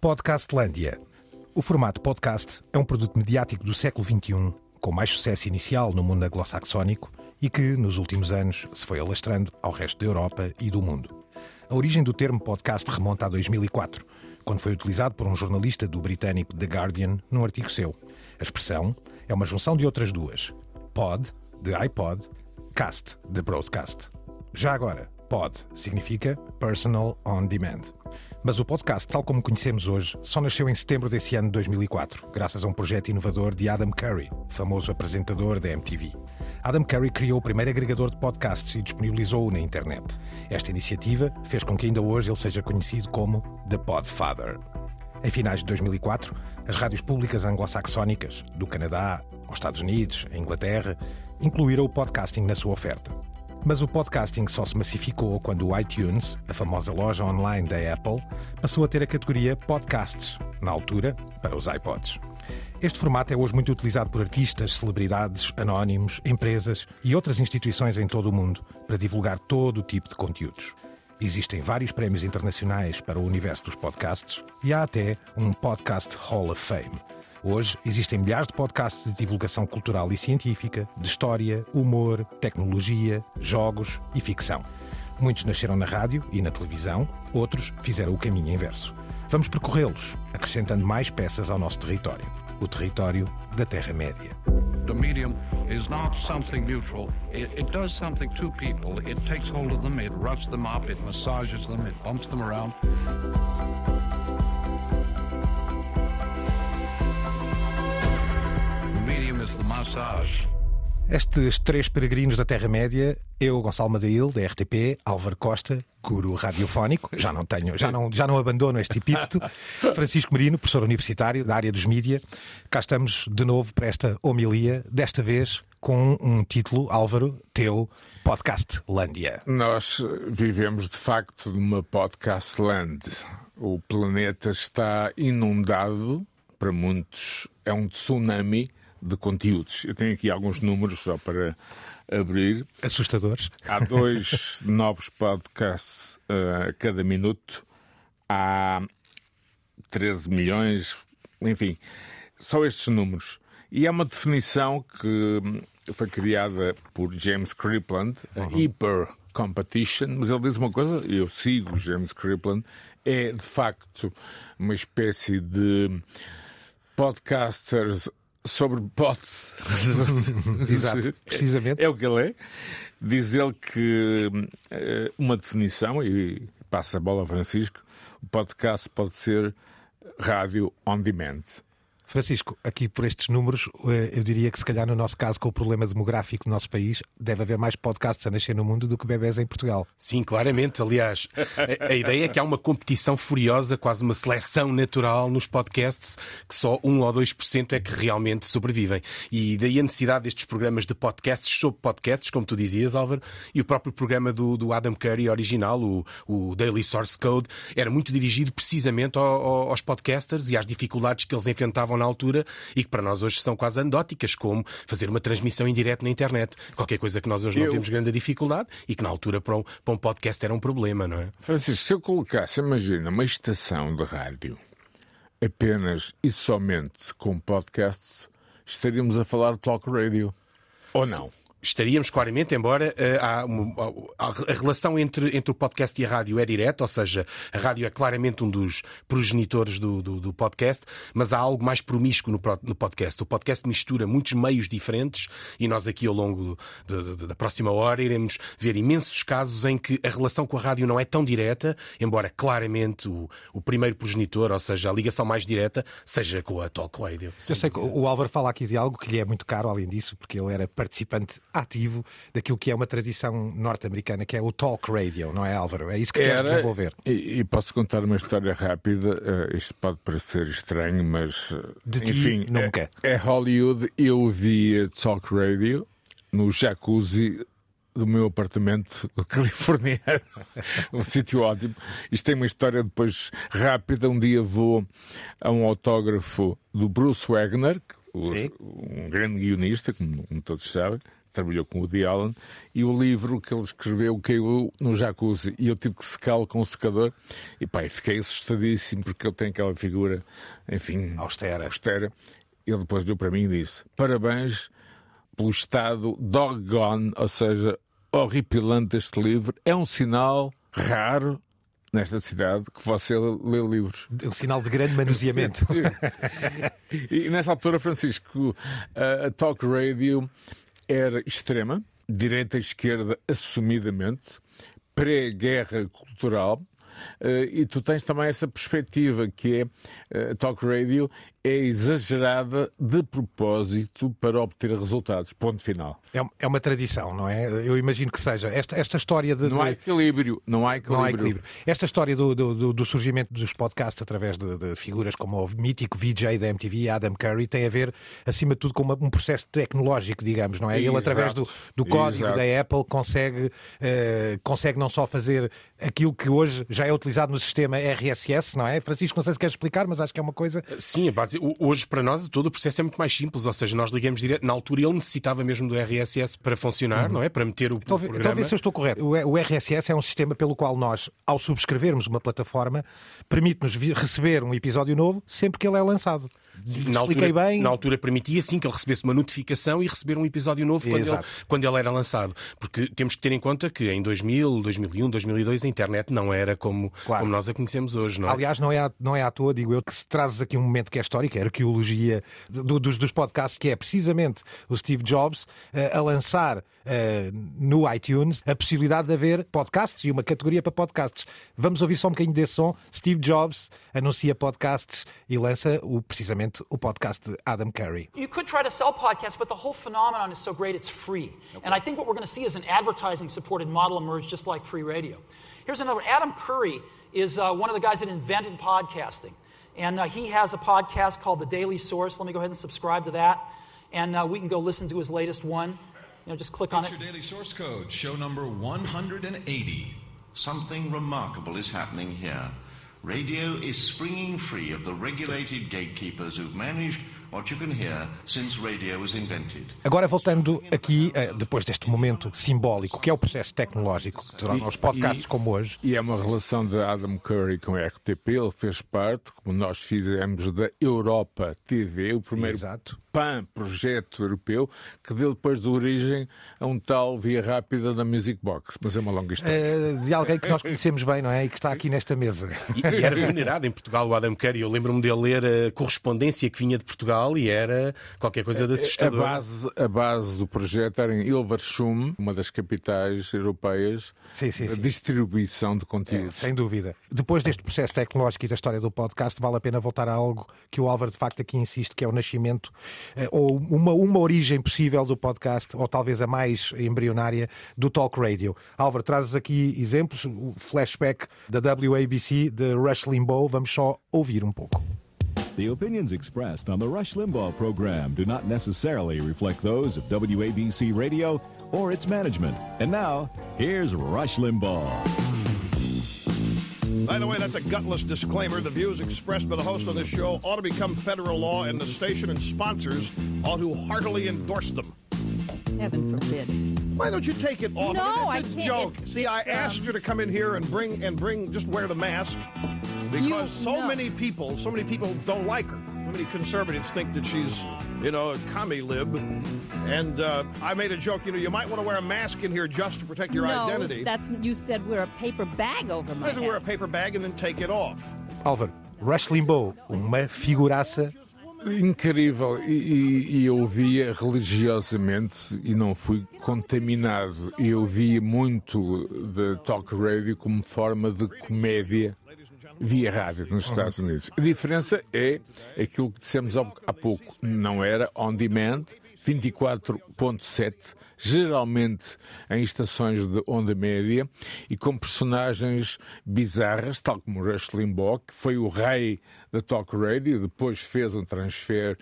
Podcastlândia. O formato podcast é um produto mediático do século XXI, com mais sucesso inicial no mundo anglo-saxónico e que, nos últimos anos, se foi alastrando ao resto da Europa e do mundo. A origem do termo podcast remonta a 2004, quando foi utilizado por um jornalista do britânico The Guardian num artigo seu. A expressão é uma junção de outras duas: pod, de iPod, cast, de broadcast. Já agora, pod significa Personal On Demand. Mas o podcast, tal como conhecemos hoje, só nasceu em setembro desse ano de 2004, graças a um projeto inovador de Adam Curry, famoso apresentador da MTV. Adam Curry criou o primeiro agregador de podcasts e disponibilizou-o na internet. Esta iniciativa fez com que ainda hoje ele seja conhecido como The Podfather. Em finais de 2004, as rádios públicas anglo-saxónicas, do Canadá aos Estados Unidos, a Inglaterra, incluíram o podcasting na sua oferta. Mas o podcasting só se massificou quando o iTunes, a famosa loja online da Apple, passou a ter a categoria Podcasts, na altura, para os iPods. Este formato é hoje muito utilizado por artistas, celebridades, anónimos, empresas e outras instituições em todo o mundo para divulgar todo o tipo de conteúdos. Existem vários prémios internacionais para o universo dos podcasts e há até um Podcast Hall of Fame. Hoje existem milhares de podcasts de divulgação cultural e científica, de história, humor, tecnologia, jogos e ficção. Muitos nasceram na rádio e na televisão, outros fizeram o caminho inverso. Vamos percorrê-los, acrescentando mais peças ao nosso território o território da Terra-média. The medium is not something neutral. It, it, does something to people. It takes hold of them, it roughs them up, it massages them, it bumps them around. Massage. Estes três peregrinos da Terra-média, eu, Gonçalo Madail, da RTP, Álvaro Costa, guru radiofónico, já não tenho, já não, já não abandono este epíteto, Francisco Merino, professor universitário da área dos mídia. Cá estamos de novo para esta homilia, desta vez com um título, Álvaro, teu, Podcast Lândia. Nós vivemos de facto numa podcast land. O planeta está inundado, para muitos é um tsunami de conteúdos. Eu tenho aqui alguns números só para abrir. Assustadores. Há dois novos podcasts uh, a cada minuto. Há 13 milhões, enfim, só estes números. E é uma definição que foi criada por James Kripland, a uhum. Hyper Competition, mas ele diz uma coisa, eu sigo James Kripland, é de facto uma espécie de podcasters sobre bots. Exato, precisamente. É, é, o que ele é. Diz ele que uh, uma definição, e passa a bola a Francisco, o podcast pode ser rádio on demand. Francisco, aqui por estes números, eh, eu diria que se calhar no nosso caso, com o problema demográfico do nosso país, deve haver mais podcasts a nascer no mundo do que bebés em Portugal. Sim, claramente. Aliás, a, a ideia é que há uma competição furiosa, quase uma seleção natural nos podcasts, que só 1 ou 2% é que realmente sobrevivem. E daí a necessidade destes programas de podcasts sobre podcasts, como tu dizias, Álvaro, e o próprio programa do, do Adam Curry original, o, o Daily Source Code, era muito dirigido precisamente ao, ao, aos podcasters e às dificuldades que eles enfrentavam na altura e que para nós hoje são quase anedóticas, como fazer uma transmissão em direto na internet. Qualquer coisa que nós hoje não eu... temos grande dificuldade e que na altura para um, para um podcast era um problema, não é? Francisco, se eu colocasse, imagina, uma estação de rádio apenas e somente com podcasts, estaríamos a falar de talk radio. Ou não? Estaríamos claramente, embora uma, a, relação entre, entre o podcast e a rádio é direta, ou seja, a rádio é claramente um dos progenitores do, do, do podcast, mas há algo mais promíscuo no, no, podcast. O podcast mistura muitos meios diferentes e nós aqui ao longo do, da próxima hora iremos ver imensos casos em que a relação com a rádio não é tão direta, embora claramente o, o primeiro progenitor, ou seja, a ligação mais direta, seja com a Talk Radio. Eu sei que o Álvaro fala aqui de algo que lhe é muito caro, além disso, porque ele era participante ativo daquilo que é uma tradição norte-americana, que é o talk radio, não é, Álvaro? É isso que Era, queres desenvolver. E, e, posso contar uma história rápida. Uh, isto pode parecer estranho, mas. De ti, enfim, nunca. É, é Hollywood. Eu vi talk radio no jacuzzi do meu apartamento californiano, um sítio ótimo. Isto tem uma história depois rápida. Um dia vou a um autógrafo do Bruce Wagner, um grande guionista, como todos sabem, trabalhou com o Woody Allen, e o livro que ele escreveu caiu no jacuzzi e eu tive que secá-lo com o secador. E pá, fiquei assustadíssimo porque ele tem aquela figura, enfim, Austera. austera. Ele depois deu para mim e disse: Parabéns pelo estado doggone, ou seja, horripilante deste livro. É um sinal raro nesta cidade que você lê livros. Um sinal de grande manuseamento. E nessa altura, Francisco, a talk radio era extrema, direita e esquerda assumidamente, pré-guerra cultural. eh, E tu tens também essa perspectiva que é eh, talk radio é exagerada de propósito para obter resultados. Ponto final. É, é uma tradição, não é? Eu imagino que seja. Esta, esta história de. Não há equilíbrio. Não há equilíbrio. Não há equilíbrio. Esta história do, do- do- surgimento dos podcasts através de, de figuras como o mítico VJ da MTV, Adam Curry, tem a ver, acima de tudo, com uma- um processo tecnológico, digamos, não é? Ele, Exato. através do, do código Exato. da Apple, consegue, eh, consegue não só fazer aquilo que hoje já é utilizado no sistema RSS, não é? Francisco, não sei se queres explicar, mas acho que é uma coisa. Sim, a hoje para nós todo o processo é muito mais simples, ou seja, nós ligamos direto. Na altura ele necessitava mesmo do RSS para funcionar, não é? Para meter o, o Então, então programa. se eu estou correto. O, RSS é um sistema pelo qual nós, ao subscrevermos uma plataforma, permite-nos receber um episódio novo sempre que ele é lançado. Sim, na Expliquei altura, bem. Na altura permitia sim que ele recebesse uma notificação e receber um episódio novo quando ele, quando ele era lançado. Porque temos que ter em conta que em 2000, 2001, 2002 a internet não era como, Claro. como nós a conhecemos hoje, não é? Aliás, não é, à, não é à toa, digo eu, que se trazes aqui um momento que é histórico, é a arqueologia do- dos, dos podcasts, que é precisamente o Steve Jobs eh, a lançar eh, no iTunes a possibilidade de haver podcasts e uma categoria para podcasts. Vamos ouvir só um bocadinho desse som. Steve Jobs anuncia podcasts e lança o, precisamente o podcast de Adam Curry. You could try to sell podcasts, but the whole phenomenon is so great it's free. And I think what we're going to see is an advertising supported model emerge just like free radio. Here's another Adam Curry is uh, one of the guys that invented podcasting. And uh, he has a podcast called The Daily Source. Let me go ahead and subscribe to that. And uh, we can go listen to his latest one. You know, just click on It's it. your daily source code, show number 180. Something remarkable is happening here. Radio is springing free of the regulated gatekeepers who've managed what you can hear since radio was invented. Agora voltando aqui, eh, depois deste momento simbólico, que é o processo tecnológico, que torna os podcasts E- como hoje. E é uma relação de Adam Curry com a RTP. Ele fez parte, como nós fizemos, da Europa TV, o primeiro Exato. PAN, projeto europeu, que deu depois de origem a um tal via rápida da Music Box. Mas é uma longa história. Eh, de alguém que nós conhecemos bem, não é? E que está aqui nesta mesa. E, e era venerado em Portugal o Adam Curry. Eu lembro-me dele ler a correspondência que vinha de Portugal e era qualquer coisa de A assustador. base, a base do projeto era em Ilversum, uma das capitais europeias, Sim, sim, da sim. distribuição de É, conteúdos. sem dúvida. Depois deste processo tecnológico e da história do podcast, vale a pena voltar a algo que o Álvaro de facto aqui insiste, que é o nascimento, eh, ou uma, uma origem possível do podcast, ou talvez a mais embrionária, do talk radio. Álvaro, trazes aqui exemplos, o flashback da WABC, de Rush Limbaugh, vamos só ouvir um pouco. The opinions expressed on the Rush Limbaugh program do not necessarily reflect those of WABC Radio or its management. And now, here's Rush Limbaugh. By the way, that's a gutless disclaimer. The views expressed by the host on this show ought to become federal law, and the station and sponsors ought to heartily endorse them. Heaven forbid. Why don't you take it off? No, it's a I can't. joke. It's- See, I asked um, you to come in here and bring and bring just wear the mask because You- so no. many people, so many people don't like her. So many conservatives think that she's, you know, a commie lib. And uh, I made a joke. You know, you might want to wear a mask in here just to protect your no, identity. that's you said wear a paper bag over my I have to wear a paper bag and then take it off. Álvaro, Rush Limbaugh, uma figuraça Incrível, e, e- eu via religiosamente e não fui contaminado. Eu via muito de talk radio como forma de comédia via rádio nos Estados Unidos. A diferença é aquilo que dissemos há pouco, não era on demand, 24.7, geralmente em estações de onda média e com personagens bizarras, tal como Rush Limbaugh, que foi o rei da talk radio, depois fez um transfer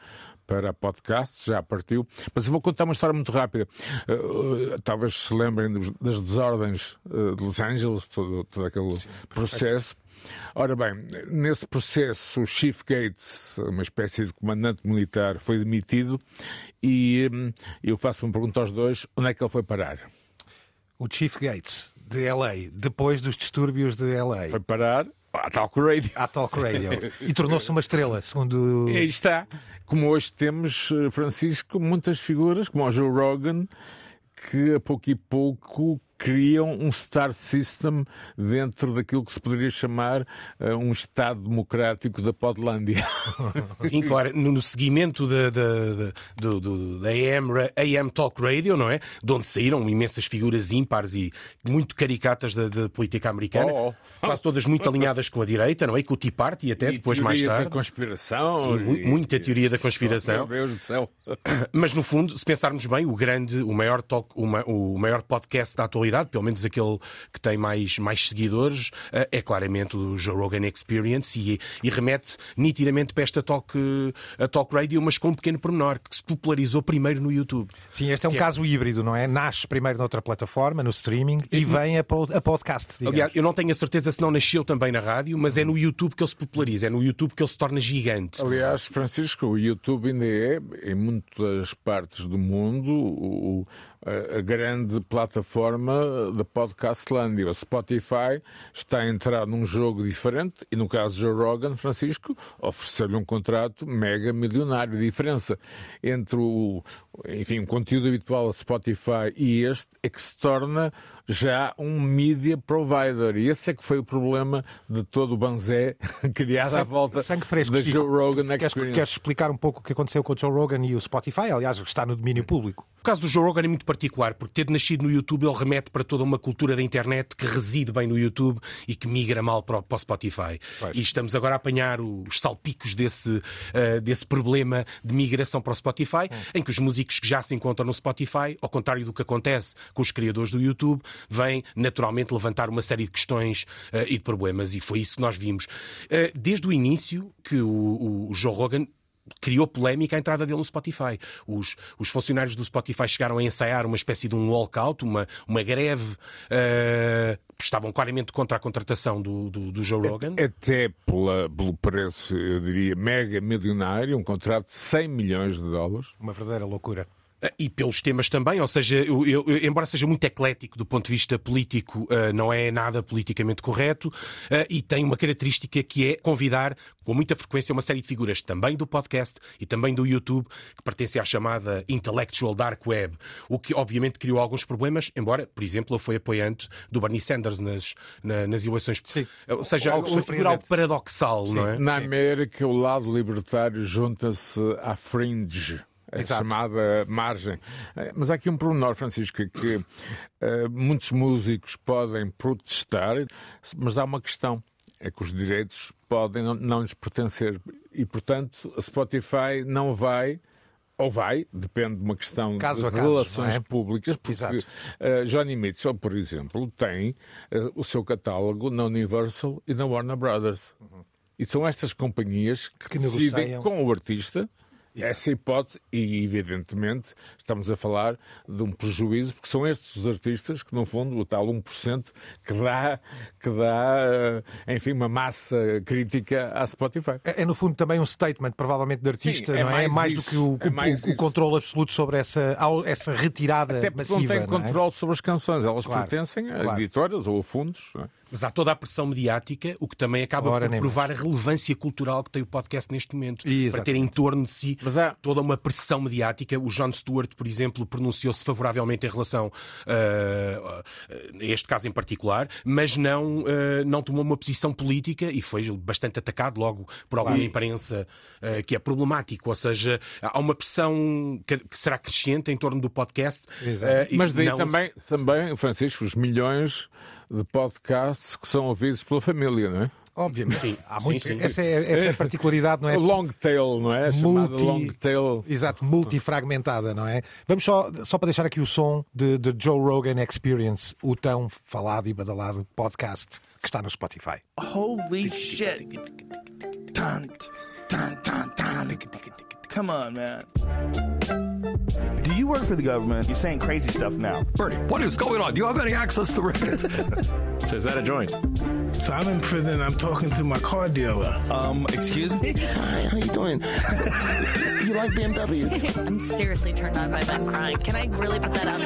para podcast, já partiu. Mas eu vou contar uma história muito rápida. Uh, uh, talvez se lembrem dos- das desordens uh, de Los Angeles, todo, todo aquele processo. Ora bem, nesse processo, o Chief Gates, uma espécie de comandante militar, foi demitido e hum, eu faço uma pergunta aos dois: onde é que ele foi parar? O Chief Gates, de LA, depois dos distúrbios de LA. Foi parar à Talk Radio. À Talk Radio. E tornou-se uma estrela, segundo. E aí está. Como hoje temos, eh, Francisco, muitas figuras, como o Joe Rogan, que a pouco e pouco criam um star system dentro daquilo que se poderia chamar uh, um Estado democrático da Podlândia. Sim, claro, no seguimento da, da, AM, AM Talk Radio, não é? De onde saíram imensas figuras ímpares e muito caricatas da, da política americana, oh, oh. quase todas muito alinhadas com a direita, não é? Com o Tea Party até, e depois mais tarde. da conspiração. Sim, e... muita teoria da conspiração. Meu Deus do céu. Mas no fundo, se pensarmos bem, o grande, o maior, talk, o maior podcast da atualidade pelo menos aquele que tem mais, mais seguidores, eh, é claramente o Joe Rogan Experience e, e remete nitidamente para esta talk, a talk radio, mas com um pequeno pormenor, que se popularizou primeiro no YouTube. Sim, este é um é caso é... híbrido, não é? Nasce primeiro noutra plataforma, no streaming, e vem a, a podcast. Digamos. Aliás, eu não tenho a certeza se não nasceu também na rádio, mas é no YouTube que ele se populariza, é no YouTube que ele se torna gigante. Aliás, Francisco, o YouTube ainda é, em muitas partes do mundo, o, a grande plataforma da podcastlândia. O Spotify está a entrar num jogo diferente e, no caso de Rogan, Francisco, ofereceu-lhe um contrato mega milionário. A diferença entre o, enfim, o conteúdo habitual do Spotify e este é que se torna já um media provider. E esse é que foi o problema de todo o banzé criado sangue, à volta sangue fresco, da Joe Rogan queres, Experience. Queres explicar um pouco o que aconteceu com o Joe Rogan e o Spotify? Aliás, está no domínio público. O caso do Joe Rogan é muito particular, porque ter nascido no YouTube, ele remete para toda uma cultura da internet que reside bem no YouTube e que migra mal para o, para o Spotify. Pois. E estamos agora a apanhar os salpicos desse, uh, desse problema de migração para o Spotify, hum. em que os músicos que já se encontram no Spotify, ao contrário do que acontece com os criadores do YouTube, vêm naturalmente levantar uma série de questões uh, e de problemas. E foi isso que nós vimos. Uh, desde o início que o, o Joe Rogan criou polémica a entrada dele no Spotify. Os, os funcionários do Spotify chegaram a ensaiar uma espécie de um walkout, uma, uma greve. Uh, estavam claramente contra a contratação do, do, do Joe Rogan. Até pela, pelo preço, eu diria, mega milionário, um contrato de 100 milhões de dólares. Uma verdadeira loucura. Ah, e pelos temas também, ou seja, eu, eu, embora seja muito eclético do ponto de vista político, uh, não é nada politicamente correto uh, e tem uma característica que é convidar com muita frequência uma série de figuras também do podcast e também do YouTube que pertencem à chamada Intellectual Dark Web, o que obviamente criou alguns problemas, embora, por exemplo, ele foi apoiante do Bernie Sanders nas, na, nas eleições. Sim. Ou seja, algo uma figura algo paradoxal, Sim. não é? Na América, o lado libertário junta-se à fringe a Exato. chamada margem. Eh, mas há aqui um pormenor, Francisco, que uh, muitos músicos podem protestar, mas há uma questão. É que os direitos podem não, não lhes pertencer. E, portanto, a Spotify não vai ou vai, depende de uma questão caso de caso, relações é? públicas, porque uh, Johnny Mitchell, por exemplo, tem uh, o seu catálogo na Universal e na Warner Brothers. Uhum. E são estas companhias que, que decidem com o artista essa hipótese, e evidentemente estamos a falar de um prejuízo, porque são estes os artistas que, no fundo, o tal 1% que dá, que dá eh, enfim, uma massa crítica à Spotify. É, é no fundo, também um statement, provavelmente, de artista, Sim, é não é? é mais isso, do que o, é o, o controle absoluto sobre essa, essa retirada Até massiva. não tem não é? controle sobre as canções, elas claro, pertencem a claro. editoras ou a fundos. Não é? Mas há toda a pressão mediática, o que também acaba Ora, por provar mais. a relevância cultural que tem o podcast neste momento. Exatamente. Para ter em torno de si há... toda uma pressão mediática. O John Stewart, por exemplo, pronunciou-se favoravelmente em relação uh, a este caso em particular, mas não, uh, não tomou uma posição política e foi bastante atacado logo por alguma claro. imprensa uh, que é problemático. Ou seja, há uma pressão que, que será crescente em torno do podcast. mas daí também, se... também, Francisco, os milhões de podcasts que são ouvidos pela família, não é? Obviamente. Sim, há muito. Sim, sim. Essa, é, essa é a particularidade, não é? O long tail, não é? Multi... long tail. Exato, multifragmentada, não é? Vamos só, só para deixar aqui o som de, de Joe Rogan Experience, o tão falado e badalado podcast que está no Spotify. Holy shit! Come on, man. Do you work for the government? You're saying crazy stuff now. Bernie, what is going on? Do you have any access to records? So is that a joint? So I'm in prison. I'm talking to my car dealer. Um, excuse me? Hi, how you doing? you like BMWs? I'm seriously turned on by them crying. Can I really put that out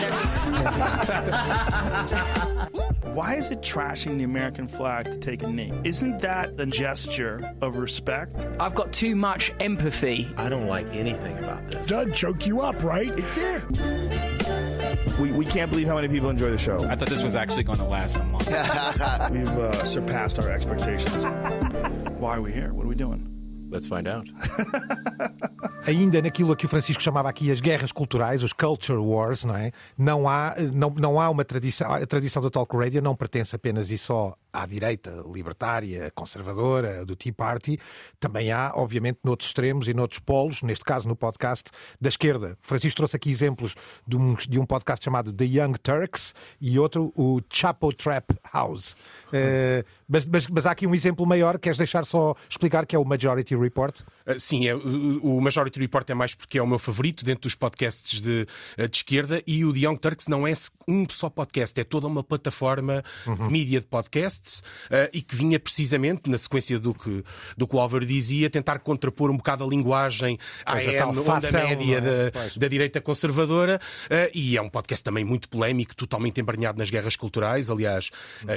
there? Why is it trashing the American flag to take a knee? Isn't that a gesture of respect? I've got too much empathy. I don't like anything about this. Doug choke you up, right? It did. We, we can't believe how many people enjoy the show. I thought this was actually going to last a month. We've uh, surpassed our expectations. Why are we here? What are we doing? Let's find out. Ainda naquilo a que o Francisco chamava aqui as guerras culturais, os culture wars, não é? Não há, não, não há uma tradição. A tradição da talk radio não pertence apenas e só à direita libertária, conservadora, do Tea Party. Também há, obviamente, noutros extremos e noutros polos, neste caso no podcast, da esquerda. O Francisco trouxe aqui exemplos de um, de um podcast chamado The Young Turks e outro, o Chapo Trap House. Uh, mas, mas, mas, há aqui um exemplo maior, queres deixar só explicar que é o Majority Report? Uh, sim, é, o, o, Majority Report é mais porque é o meu favorito dentro dos podcasts de, de esquerda e o The Young Turks não é um só podcast, é toda uma plataforma uhum. de mídia de podcasts uh, e que vinha precisamente, na sequência do que, do que o Álvaro dizia, tentar contrapor um bocado a linguagem à onda média é? da, da, direita conservadora e é um podcast também muito polémico, totalmente embranhado nas guerras culturais, aliás,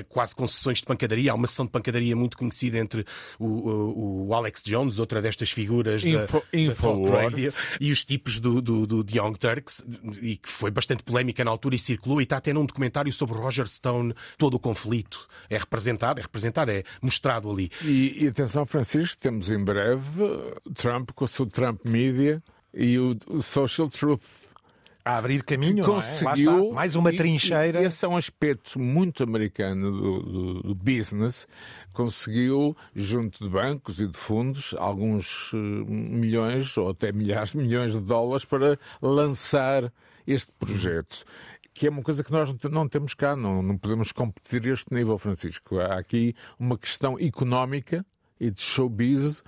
quase com sessões de pancadaria. Há uma sessão de pancadaria muito conhecida entre o, o, o Alex Jones, outra destas figuras Info, da, Info e os tipos do, do, do The Young Turks, e que foi bastante polémica na altura e circulou, e está até num documentário sobre Roger Stone, todo o conflito é representado, é representado, é mostrado ali. E, e atenção, Francisco, temos em breve Trump com o seu Trump Media e o, o Social Truth a abrir caminho, conseguiu é? mais uma trincheira. E, e esse é um aspecto muito americano do, do, do, business. Conseguiu, junto de bancos e de fundos, alguns uh, milhões ou até milhares de milhões de dólares para lançar este projeto. Que é uma coisa que nós não temos cá, não, não podemos competir a este nível, Francisco. Há aqui uma questão económica e de showbiz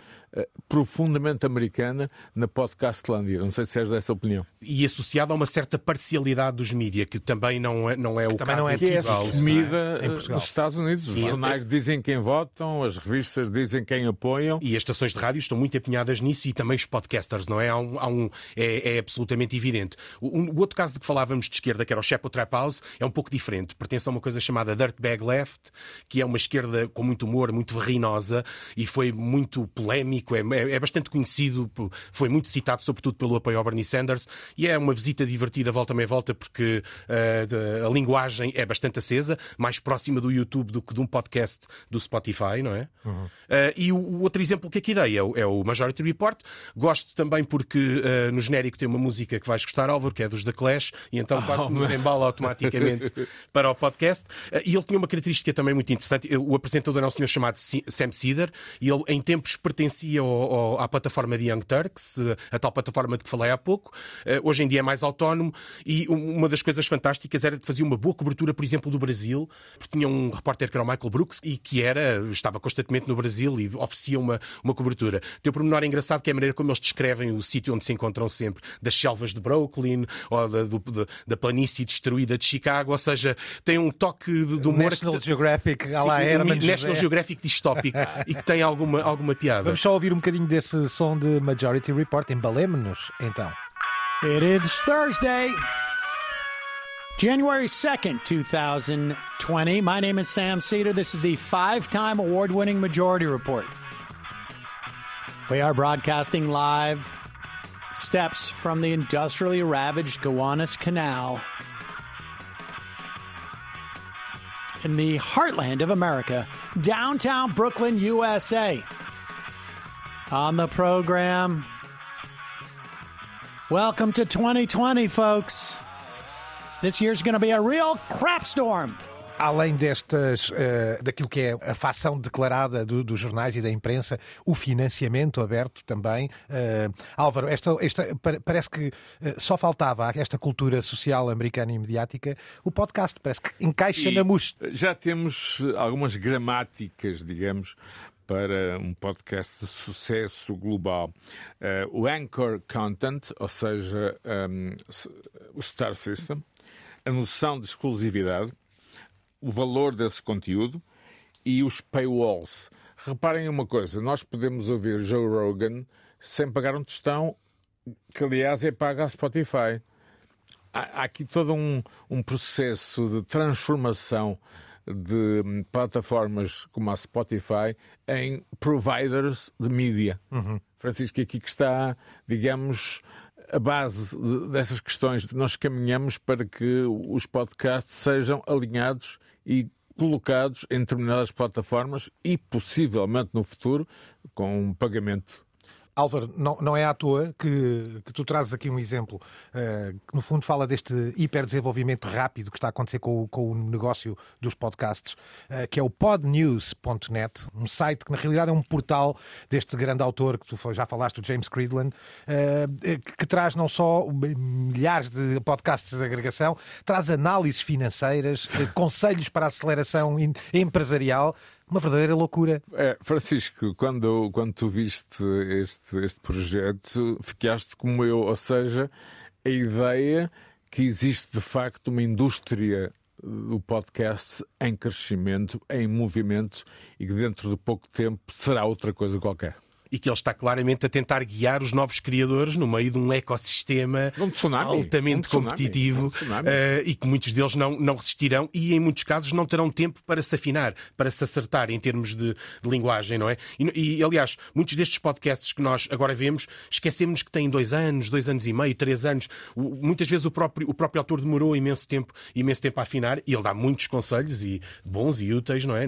profundamente americana na podcastlândia. Não sei se és dessa opinião. E associada a uma certa parcialidade dos mídias, que também não é, não é o também caso não é que é assumida é? nos Estados Unidos. Sim, Os jornais é... dizem quem votam, as revistas dizem quem apoiam. E as estações de rádio estão muito empenhadas nisso e também os podcasters, não é? Há um, há um é, é, absolutamente evidente. O, um, o, outro caso de que falávamos de esquerda, que era o Chapo Trap House, é um pouco diferente. Pertence a uma coisa chamada Dirtbag Left, que é uma esquerda com muito humor, muito verrinosa e foi muito polémico, é, é, é, bastante conhecido, foi muito citado, sobretudo pelo apoio ao Bernie Sanders, e é uma visita divertida, volta meia volta, porque uh, a linguagem é bastante acesa, mais próxima do YouTube do que de um podcast do Spotify, não é? Uhum. Uh, e o, o, outro exemplo que aqui dei é o, é o Majority Report. Gosto também porque uh, no genérico tem uma música que vais gostar, Álvaro, que é dos The Clash, e então quase oh, nos embala automaticamente para o podcast. e ele tinha uma característica também muito interessante. O apresentador é um senhor chamado Sam Cedar, e ele em tempos pertencia ao, ao, à plataforma de Young Turks, eh, a tal plataforma de que falei há pouco. Eh, hoje em dia é mais autónomo e uma das coisas fantásticas era de fazer uma boa cobertura, por exemplo, do Brasil, porque tinha um repórter que era o Michael Brooks e que era, estava constantemente no Brasil e oferecia uma, uma cobertura. Tem um pormenor engraçado que é a maneira como eles descrevem o sítio onde se encontram sempre, das selvas de Brooklyn ou da, do, da, da planície destruída de Chicago, ou seja, tem um toque de, de humor. National que... Geographic, Sim, lá National Geographic distópico e que tem alguma, alguma piada. Vamos só ouvir um bocadinho desse som de Majority Report. Embalemos-nos, então. It is Thursday, January 2nd, 2020. My name is Sam Cedar. This is the five time award winning Majority Report. We are broadcasting live steps from the industrially ravaged Gowanus Canal in the heartland of America, downtown Brooklyn, USA. On the program, welcome to 2020, folks. This year's going to be a real crap storm. Além destas, uh, daquilo que é a facção declarada do, dos jornais e da imprensa, o financiamento aberto também. Uh, Álvaro, esta, esta, parece que uh, só faltava esta cultura social americana e mediática. O podcast parece que encaixa e na mus. Já temos algumas gramáticas, digamos, para um podcast de sucesso global. Uh, o Anchor Content, ou seja, um, o Star System, a noção de exclusividade, o valor desse conteúdo e os paywalls. Reparem uma coisa, nós podemos ouvir Joe Rogan sem pagar um tostão, que aliás é pago à Spotify. Há, há aqui todo um, um processo de transformação de plataformas como a Spotify em providers de mídia. Francisco, aqui que está, digamos, a base de- dessas questões. Nós caminhamos para que os podcasts sejam alinhados e colocados em determinadas plataformas e, possivelmente, no futuro, com um pagamento. Álvaro, não, não é à toa que, que tu trazes aqui um exemplo eh, que, no fundo, fala deste hiperdesenvolvimento rápido que está a acontecer com, com o negócio dos podcasts, eh, que é o podnews.net, um site que, na realidade, é um portal deste grande autor que tu já falaste, o James Cridland, eh, que, que traz não só milhares de podcasts de agregação, traz análises financeiras, conselhos para a aceleração empresarial. Uma verdadeira loucura. É, Francisco, quando, quando tu viste este, este projeto, ficaste como eu, ou seja, a ideia que existe de facto uma indústria do podcast em crescimento, em movimento e que dentro de pouco tempo será outra coisa qualquer. E que ele está claramente a tentar guiar os novos criadores no meio de um ecossistema tsunami. altamente Um tsunami. competitivo Um eh, e que muitos deles não, não resistirão e, em muitos casos, não terão tempo para se afinar, para se acertar em termos de, de linguagem, não é? E, e, aliás, muitos destes podcasts que nós agora vemos, esquecemos que têm dois anos, dois anos e meio, três anos. O- muitas vezes o próprio, o próprio autor demorou imenso tempo, imenso tempo a afinar e ele dá muitos conselhos e bons e úteis, não é?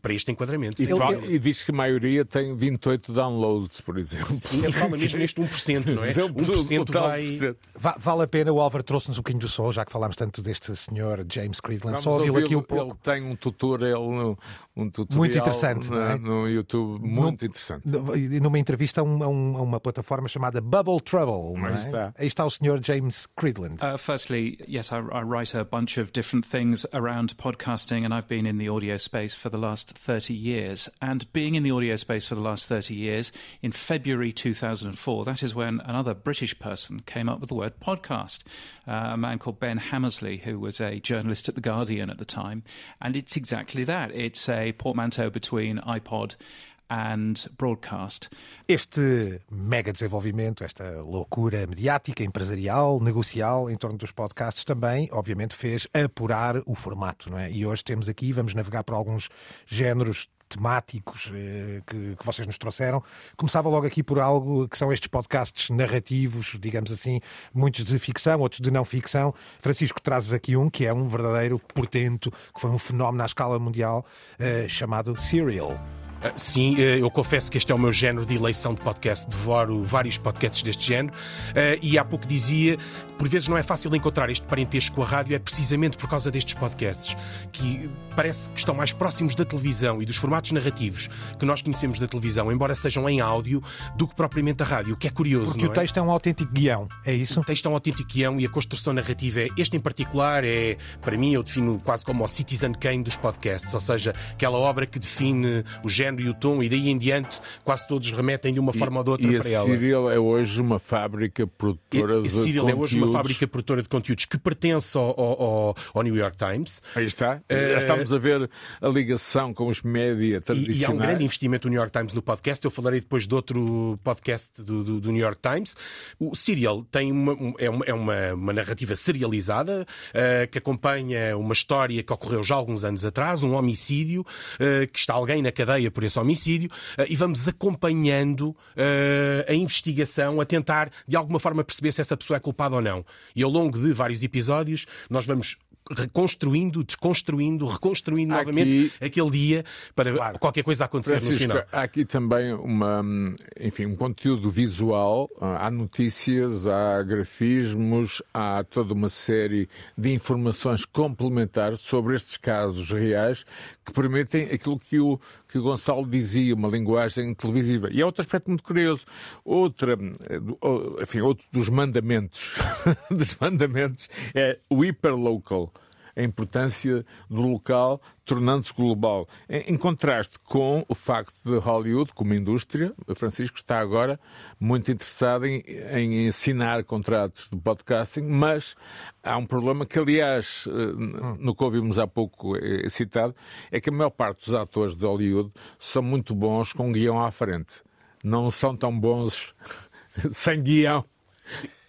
Para este enquadramento. E, fala- e diz que a maioria tem 28 downloads, por exemplo. Sim, fala mesmo neste 1%, não é? Mas é um 1% o tal vai. por cento. Va- Vale a pena, o Álvaro trouxe-nos um bocadinho do sol, já que falámos tanto deste senhor James Vamos Cridland. Só ouvi-lo aqui um pouco. Ele tem um tutorial, um tutorial Muito interessante, na- não é? no YouTube, muito interessante. E Numa entrevista a, um- a um- uma plataforma chamada Bubble Trouble. não Aí é? está. Aí está o senhor James Cridland. Uh, firstly, yes, I, I write a bunch of different things around podcasting, and I've been in the audio space for the last 30 years. And being in the audio space for the last 30 years, in February 2004, that is when another British person came up with the word podcast, uh, a man called Ben Hammersley, who was a journalist at The Guardian at the time. And it's exactly that it's a portmanteau between iPod and broadcast. Este mega desenvolvimento, esta loucura mediática, empresarial, negocial em torno dos podcasts também, obviamente, fez apurar o formato, não é? E hoje temos aqui, vamos navegar por alguns géneros temáticos eh, que, que vocês nos trouxeram. Começava logo aqui por algo que são estes podcasts narrativos, digamos assim, muitos de ficção, outros de não ficção. Francisco, trazes aqui um que é um verdadeiro portento, que foi um fenómeno à escala mundial, eh, chamado Serial. Ah, Sim, eh, eu confesso que este é o meu género de eleição de podcast. Devoro vários podcasts deste género. Ah, E há pouco dizia, por vezes não é fácil encontrar este parentesco com a rádio, é precisamente por causa destes podcasts, que parece que estão mais próximos da televisão e dos formatos narrativos que nós conhecemos da televisão, embora sejam em áudio, do que propriamente a rádio, o que é curioso. Porque o é? texto é um autêntico guião, é isso? O texto é um autêntico guião e a construção narrativa é. Este em particular é, para mim, eu defino quase como o Citizen Kane dos podcasts, ou seja, aquela obra que define o género e o tom, e daí em diante quase todos remetem de uma forma ou de outra e a para ela. Serial é hoje uma fábrica produtora E- de e Serial é hoje uma conteúdos. fábrica produtora de conteúdos que pertence ao, ao- ao- New York Times. Aí está. Eh, Já estamos a ver a ligação com os média E, tradicionais. e há um grande investimento do New York Times no podcast. Eu falarei depois de outro podcast do, do- do New York Times. O Serial tem uma, um- é, uma, é uma- uma narrativa serializada eh, que acompanha uma história que ocorreu já há alguns anos atrás, um homicídio, eh, que está alguém na cadeia por esse homicídio, eh, e vamos acompanhando eh, a investigação, a tentar de alguma forma perceber se essa pessoa é culpada ou não. E ao longo de vários episódios, nós vamos reconstruindo, desconstruindo, reconstruindo Aqui- novamente aquele dia para qualquer coisa acontecer Francisco, no final. há aqui também uma, enfim, um conteúdo visual. Há notícias, há grafismos, há toda uma série de informações complementares sobre estes casos reais que permitem aquilo que o, que Gonçalo dizia, uma linguagem televisiva. E há outro aspecto muito curioso. Outra, eh, oh, enfim, outro dos mandamentos, dos mandamentos é o hiperlocal. A importância do local tornando-se global. Em, contraste com o facto de Hollywood, como indústria, Francisco está agora muito interessado em, em ensinar contratos de podcasting, mas há um problema que, aliás, eh, no que ouvimos há pouco é citado, é que a maior parte dos atores de Hollywood são muito bons com guião à frente. Não são tão bons sem guião.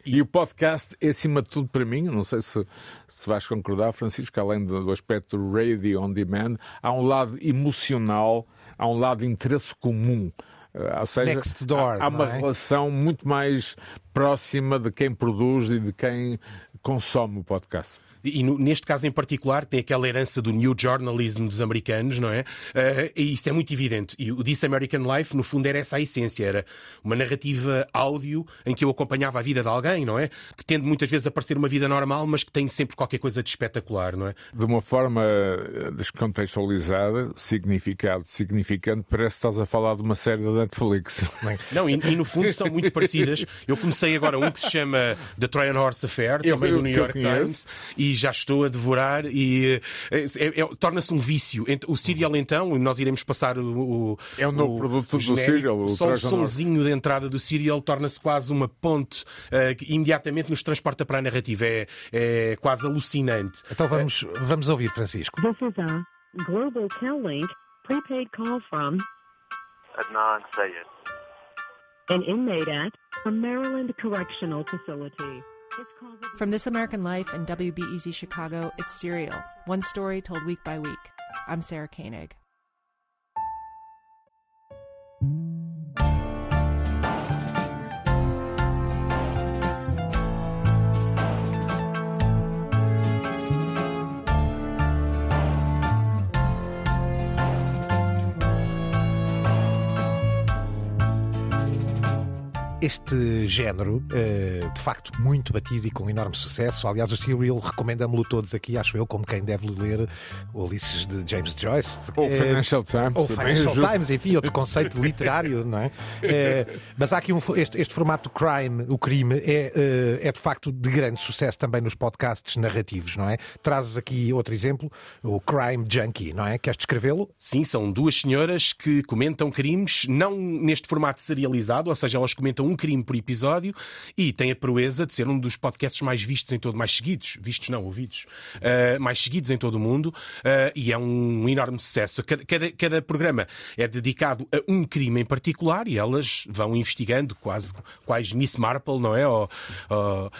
E o podcast é, acima de tudo, para mim, não sei se, se vais concordar, Francisco, além do aspecto radio on demand, há um lado emocional, há um lado de interesse comum. Uh, ou seja, door, há, há uma é? relação muito mais próxima de quem produz e de quem consome o podcast. E no, neste caso em particular tem aquela herança do new journalism dos americanos, não é? Uh, e isso é muito evidente. E o This American Life, no fundo, era essa a essência. Era uma narrativa áudio em que eu acompanhava a vida de alguém, não é? Que tende muitas vezes a parecer uma vida normal, mas que tem sempre qualquer coisa de espetacular, não é? De uma forma eh, descontextualizada, significado, significante, parece que estás a falar de uma série da Netflix. Não, e, e no fundo são muito parecidas. Eu comecei agora um que se chama The Trojan Horse Affair, também eu- do New York. Times, e já estou a devorar e eh, é- é- torna-se um vício. O Serial, então, e nós iremos passar o. o É o novo produto do. Serial, o Só o sonzinho de entrada do Serial torna-se quase uma ponte eh, que imediatamente nos transporta para a narrativa. É, é quase alucinante. Então vamos, vamos ouvir, Francisco. This is a Global Tel-Link prepaid call from Adnan Sayed. an inmate at a Maryland correctional facility. From This American Life and WBEZ Chicago, it's Serial, one story told week by week. I'm Sarah Koenig. Este género, eh, de facto, muito batido e com enorme sucesso. Aliás, o Serial recomenda-me-lo todos aqui, acho eu, como quem deve ler o Ulisses de James Joyce. Ou Eh, Financial Times, Ou Financial. Times, enfim, outro conceito literário, não é? Eh, mas há aqui um, este, este formato crime, o crime, é, é de facto de grande sucesso também nos podcasts narrativos, não é? Trazes aqui outro exemplo, o Crime Junkie, não é? Queres descrevê-lo? Sim, são duas senhoras que comentam crimes, não neste formato serializado, ou seja, elas comentam um crime por episódio e têm a proeza de ser um dos podcasts mais vistos em todo, mais seguidos, vistos não, ouvidos, uh, mais seguidos em todo o mundo uh, e é um enorme sucesso. Cada, cada, cada programa é dedicado a um crime em particular e elas vão investigando, quase quais Miss Marple, não é? Ou, ou, uh,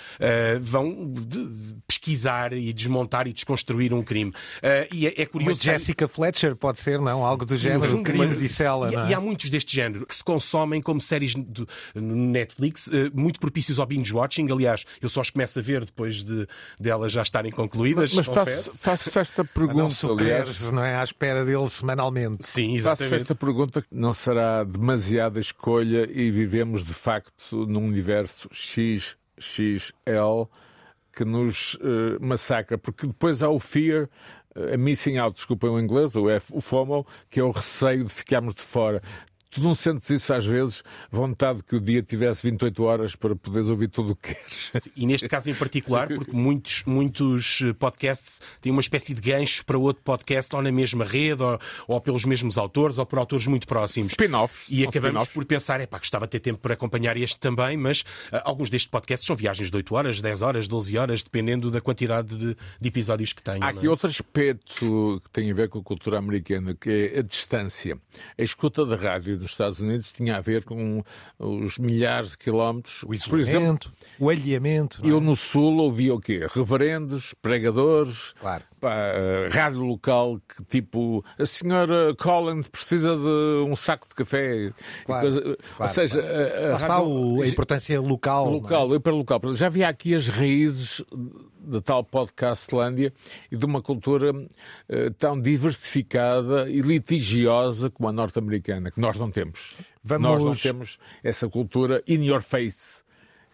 vão de- de pesquisar e desmontar e desconstruir um crime. Uh, e é, é Uma curioso. Jessica Fletcher, pode ser, não? Algo do Sim, género, fundo, crime uma- de cela, e, não é? e há muitos deste género que se consomem como séries do- no Netflix, eh, muito propícios ao binge-watching. Aliás, eu só os começo a ver depois de delas já estarem concluídas. Mas confesso. faço, faço esta Não pergunta, suqueres, aliás. não é? À espera dele semanalmente. Sim, Faço esta pergunta que não será demasiada escolha e vivemos de facto num universo XXL que nos eh, massacra, porque depois há o fear, eh, a missing out, desculpem o inglês, o, F, o FOMO, que é o receio de ficarmos de fora. Tu não sentes isso às vezes? Vontade que o dia tivesse 28 horas para poderes ouvir tudo o que queres. E neste caso em particular, porque muitos, muitos eh, podcasts têm uma espécie de gancho para outro podcast, ou na mesma rede, ou, ou pelos mesmos autores, ou por autores muito próximos. Spin-off. E acabamos por pensar, é pá, gostava de ter tempo para acompanhar este também, mas ah, alguns destes podcasts são viagens de 8 horas, 10 horas, 12 horas, dependendo da quantidade de, de episódios que tenham. Há aqui é? outro aspecto que tem a ver com a cultura americana, que é a distância. A escuta da rádio nos Estados Unidos tinha a ver com os milhares de quilómetros. O Por exemplo, isolamento, o alheamento. é? eu no Sul ouvia o quê? Reverendos, pregadores, Claro. Pá, eh, rádio local que tipo a senhora Collins precisa de um saco de café. Claro, coisa- Ou claro, seja, claro. a- a Lá está o- a importância local. é? local, hiperlocal. Já havia aqui as raízes da tal podcastlândia e de uma cultura eh, tão diversificada e litigiosa como a norte-americana, que nós não temos. Vamos- Nós não temos essa cultura in your face.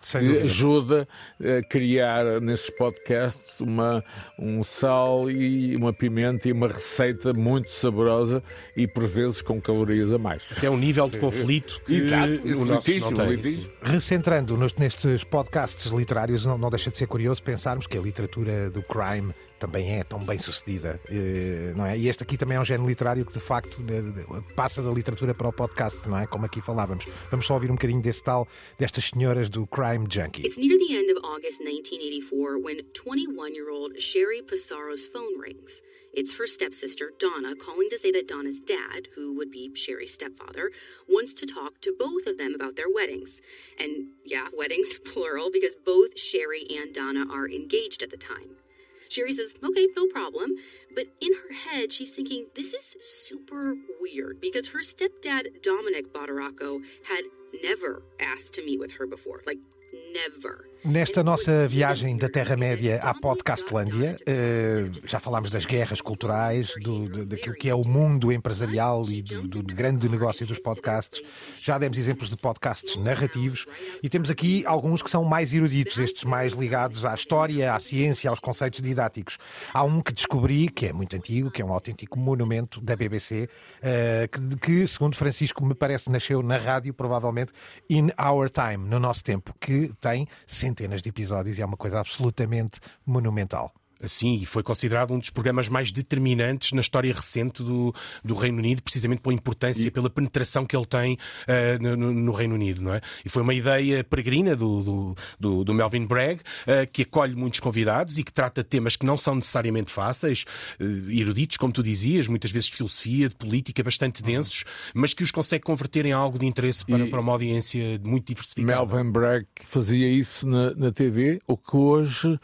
Sem ajuda a criar nesses podcasts uma, um sal e uma pimenta e uma receita muito saborosa e por vezes com calorias a mais. É um nível de conflito que Exato, o litígio, não tem. litígio. Recentrando-nos nestes podcasts literários, não, não deixa de ser curioso pensarmos que a literatura do crime também é tão bem sucedida, eh, não é? E este aqui também é um género literário que de facto passa da literatura para o podcast, não é? Como aqui falávamos. Vamos só ouvir um bocadinho desse tal, destas senhoras do Crime Junkie. It's near the end of August 1984 when 21 year old Sherry Pissarro's phone rings. It's her stepsister, Donna, calling to say that Donna's dad, who would be Sherry's stepfather, wants to talk to both of them about their weddings. And yeah, weddings, plural, because both Sherry and Donna are engaged at the time. Sherry says, okay, no problem. But in her head, she's thinking, this is super weird because her stepdad, Dominic Bottaraco, had never asked to meet with her before. Like, never. Nesta nossa viagem da Terra-média à Podcastlândia, eh, já falámos das guerras culturais, do, do, daquilo que é o mundo empresarial e do, do, grande negócio dos podcasts. Já demos exemplos de podcasts narrativos e temos aqui alguns que são mais eruditos, estes mais ligados à história, à ciência, aos conceitos didáticos. Há um que descobri, que é muito antigo, que é um autêntico monumento da BBC, eh, que, que, segundo Francisco, me parece nasceu na rádio, provavelmente, in our time, no nosso tempo, que tem centenas de episódios e é uma coisa absolutamente monumental. Sim, e foi considerado um dos programas mais determinantes na história recente do, do Reino Unido, precisamente pela importância, e... pela penetração que ele tem uh, no, no, Reino Unido, não é? E foi uma ideia peregrina do, do, do, do Melvin Bragg, uh, que acolhe muitos convidados e que trata temas que não são necessariamente fáceis, uh, eruditos, como tu dizias, muitas vezes de filosofia, de política, bastante uhum. densos, mas que os consegue converter em algo de interesse para, e... para uma audiência muito diversificada. Melvin Bragg fazia isso na, na TV, o que hoje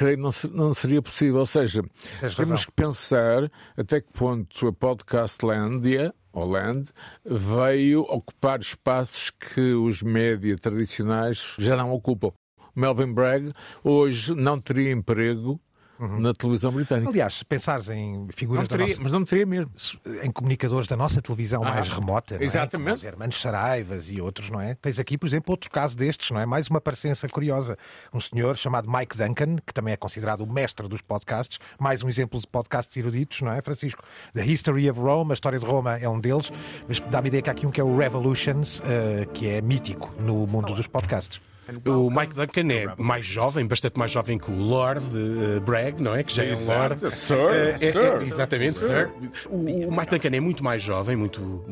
creio não, não seria possível. Ou seja, Tens temos razão. que pensar até que ponto a Podcastlandia Holland veio ocupar espaços que os média tradicionais já não ocupam. Melvin Bragg hoje não teria emprego uhum. na televisão britânica. Aliás, se pensares em figuras não teria, da nossa... Mas não teria mesmo. Em comunicadores da nossa televisão ah, mais remota, exatamente. Não é? Como os Hermanos Saraivas e outros, não é? Tens aqui, por exemplo, outro caso destes, não é? Mais uma parecença curiosa. Um senhor chamado Mike Duncan, que também é considerado o mestre dos podcasts, mais um exemplo de podcasts eruditos, não é, Francisco? The History of Rome, a história de Roma é um deles, mas dá-me ideia que há aqui um que é o Revolutions, uh, que é mítico no mundo dos podcasts. O Mike Duncan é mais jovem, bastante mais jovem que o Lord uh, Bragg, não é? Que já é um Lord. Sir, uh, é, é, exatamente, Sir. O, o Mike Duncan é muito mais jovem, muito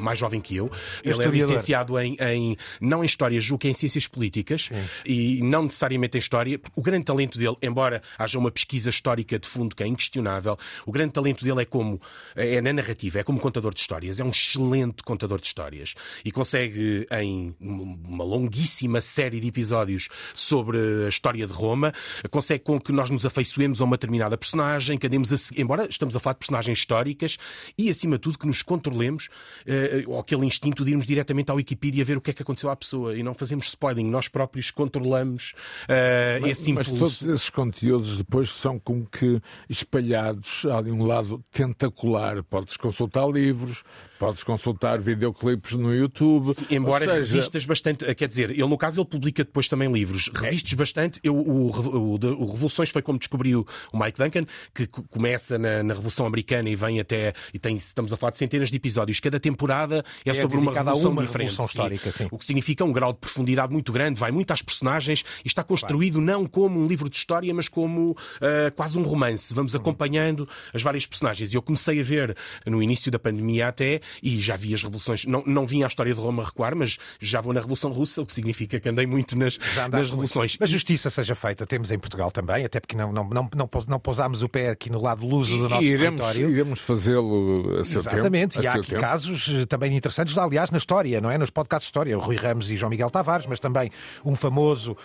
mais jovem que eu. Ele é licenciado em, em, não em História, julgo que é em Ciências Políticas Sim. e não necessariamente em História. O grande talento dele, embora haja uma pesquisa histórica de fundo que é inquestionável, o grande talento dele é como é na narrativa, é como contador de histórias. É um excelente contador de histórias e consegue, em uma longuíssima série de episódios sobre a história de Roma, consegue com que nós nos afeiçoemos a uma determinada personagem, que andemos a, embora estamos a falar de personagens históricas e, acima de tudo, que nos controlemos eh, ou aquele instinto de irmos diretamente à Wikipedia ver o que é que aconteceu à pessoa e não fazemos spoiling, nós próprios controlamos uh, mas, esse impulso. Mas todos esses conteúdos depois são como que espalhados de um lado tentacular. Podes consultar livros, Podes consultar videoclipes no YouTube. Sim, embora seja... resistas bastante, quer dizer, ele no caso ele publica depois também livros. Resistes é. bastante. Eu, o, o, o, Revoluções foi como descobriu o Mike Duncan, que começa na, na, Revolução Americana e vem até. E tem, estamos a falar de centenas de episódios. Cada temporada é, é sobre uma revolução uma diferente. Revolução histórica, sim. O que significa um grau de profundidade muito grande, vai muito às personagens e está construído não como um livro de história, mas como uh, quase um romance. Vamos uhum. acompanhando as várias personagens. E eu comecei a ver no início da pandemia até e já vi as revoluções. Não, não vim à história de Roma recuar, mas já vou na Revolução Russa, o que significa que andei muito nas, nas revoluções. Mas justiça seja feita, temos em Portugal também, até porque não, não, não, não, não pousámos o pé aqui no lado luso do nosso iremos, território. Iremos fazê-lo a seu Exatamente, tempo. e há aqui tempo. casos eh, também interessantes, aliás, na história, não é? Nos podcasts de história, o Rui Ramos e João Miguel Tavares, mas também um famoso uh,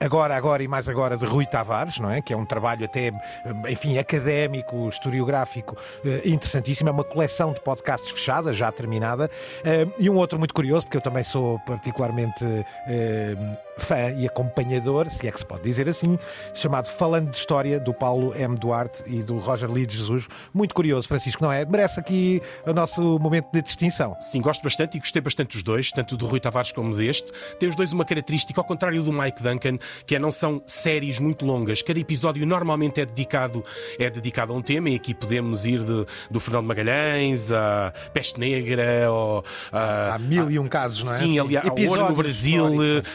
Agora, Agora e Mais Agora de Rui Tavares, não é? Que é um trabalho até, eh, enfim, académico, historiográfico, uh, interessantíssimo. É uma coleção de podcasts já terminada, Uh, e um outro muito curioso, que eu também sou particularmente uh, fã e acompanhador, se é que se pode dizer assim, chamado Falando de História, do Paulo M. Duarte e do Roger Lee de Jesus. Muito curioso, Francisco, não é? Merece aqui o nosso momento de distinção. Sim, gosto bastante e gostei bastante dos dois, tanto do Rui Tavares como deste. Tem os dois uma característica, ao contrário do Mike Duncan, que é não são séries muito longas. Cada episódio normalmente é dedicado, é dedicado a um tema e aqui podemos ir de, do Fernando Magalhães à Peste Negra ou Há mil e um casos, não é? Sim, aliás, ao ouro no Brasil,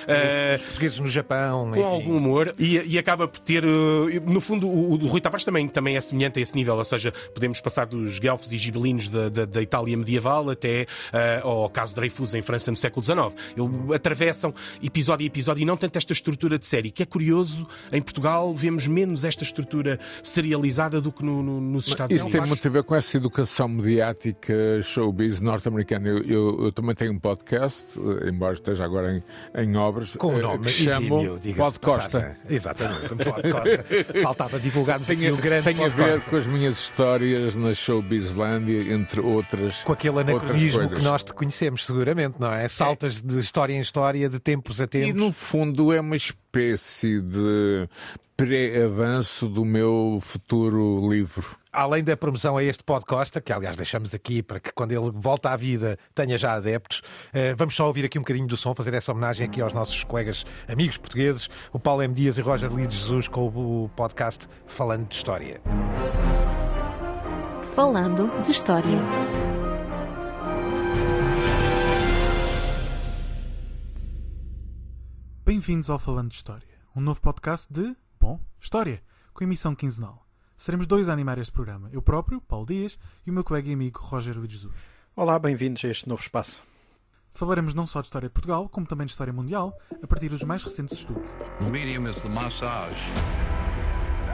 eh, os portugueses no Japão. com algum humor e, e acaba por ter, eh, no fundo, o, o Rui Tavares também, também é semelhante a esse nível, ou seja, podemos passar dos guelfos e gibelinos da, da, da Itália medieval até eh, ao caso de Dreyfus em França no século XIX. Eles atravessam episódio a episódio e não tanto esta estrutura de série, que é curioso, em Portugal vemos menos esta estrutura serializada do que no, no, nos Estados Isso Unidos. tem muito a ver com essa educação mediática showbiz norte-americana. Eu, eu- eu também tenho um podcast, eh, embora esteja agora em, em obras, Com o nome que chamo Pod Costa. Exatamente, um Pod Costa. Faltava divulgarmos tem, aqui o grande tem a ver com as minhas histórias na Showbizlândia, entre outras. Com aquele anacronismo que nós te conhecemos, seguramente, não é? Saltas de história em história, de tempos a E tempos. no fundo é uma espécie de pré-avanço do meu futuro livro. Além da promoção a este Pod Costa, que aliás deixamos aqui para que quando ele volta à vida tenha já adeptos, eh, vamos só ouvir aqui um bocadinho do som, fazer essa homenagem aqui aos nossos colegas amigos portugueses, o Paulo M. Dias e Roger de Jesus, com o podcast Falando de História. Falando de História. Bem-vindos ao Falando de História, um novo podcast de, bom, História, com emissão quinzenal. Seremos dois a animar este programa, eu próprio, Paulo Dias, e o meu colega e amigo Roger Luís Jesus. Olá, bem-vindos a este novo espaço. Falaremos não só de história de Portugal, como também de história mundial, a partir dos mais recentes estudos. The medium is the massage.